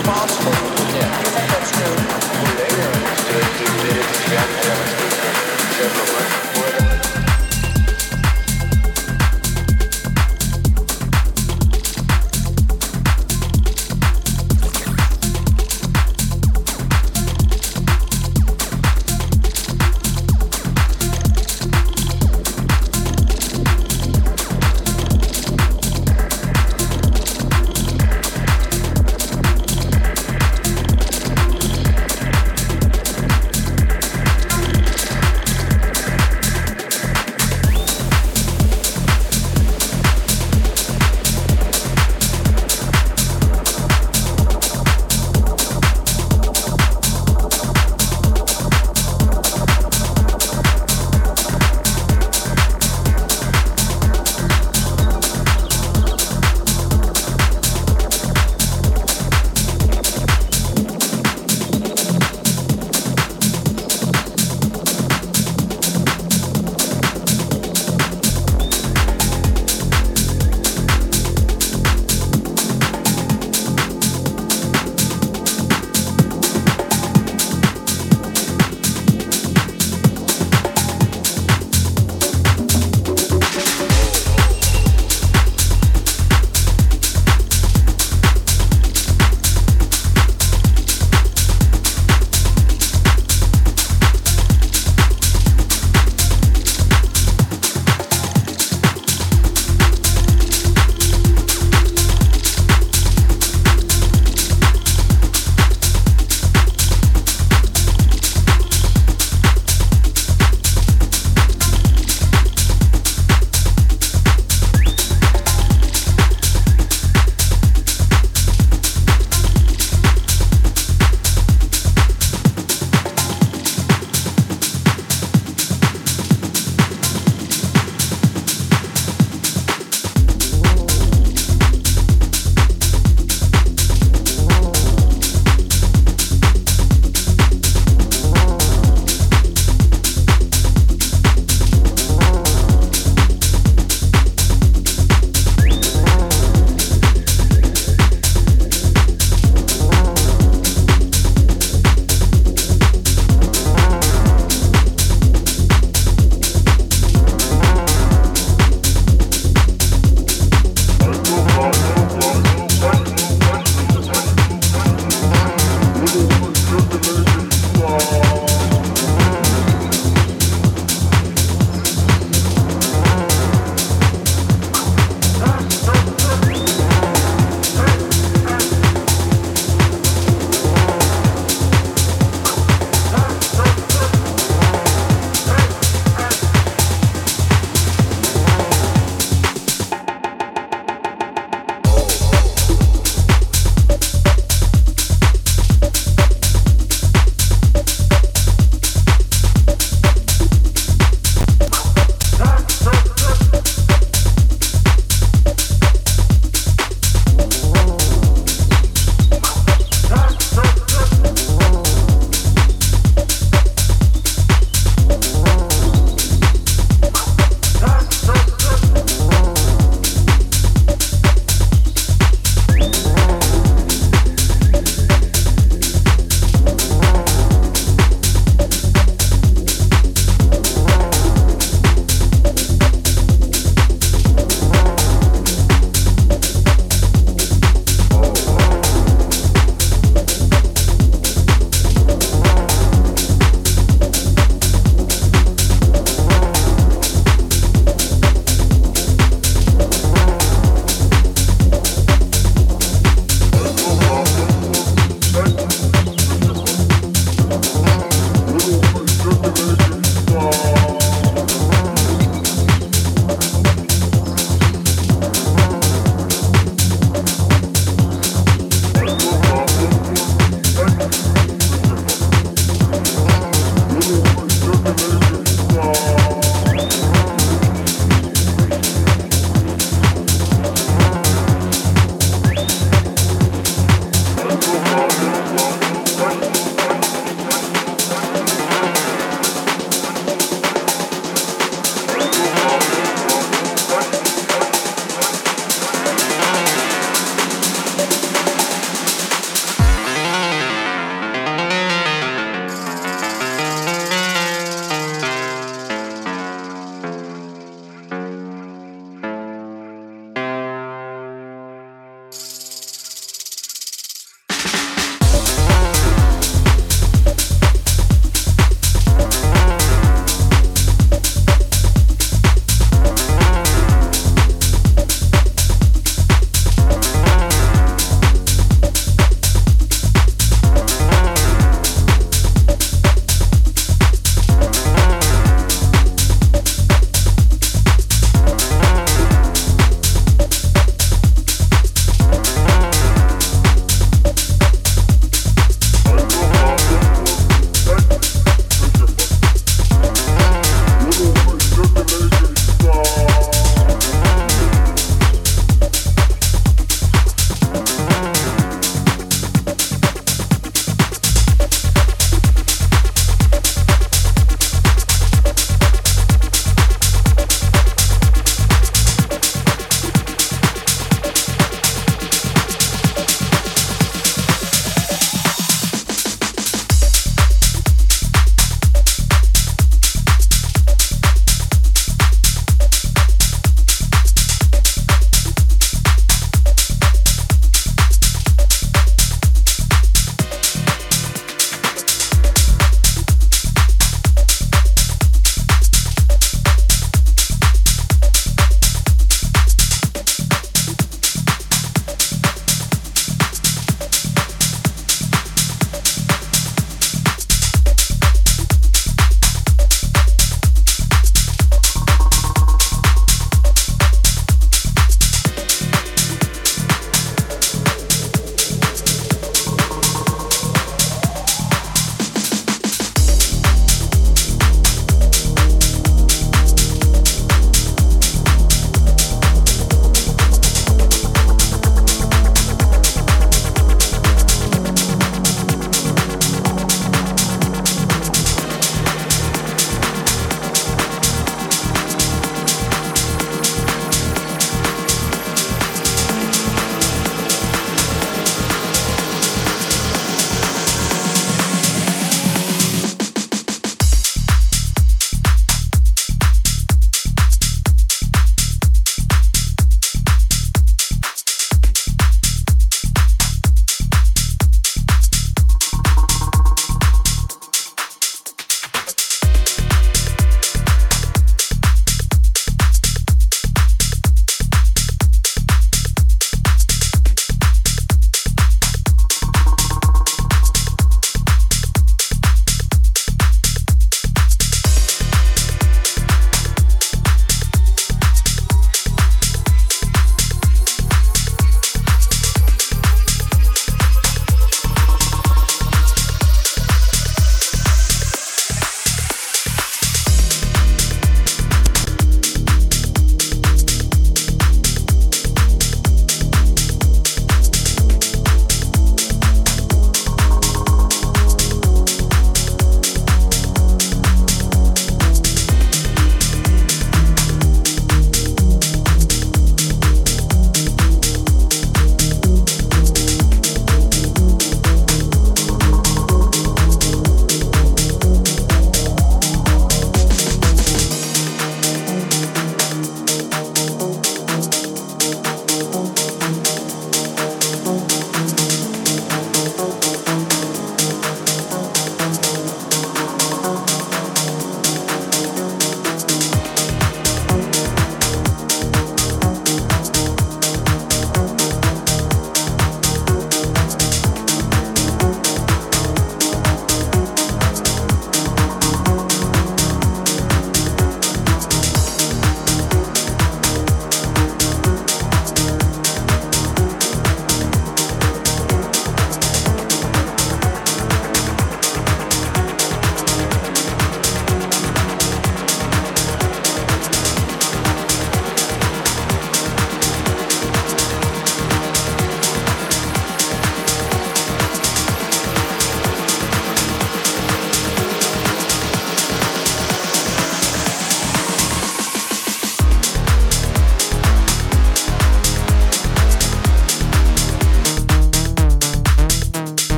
responsible for the death. That's true. Well,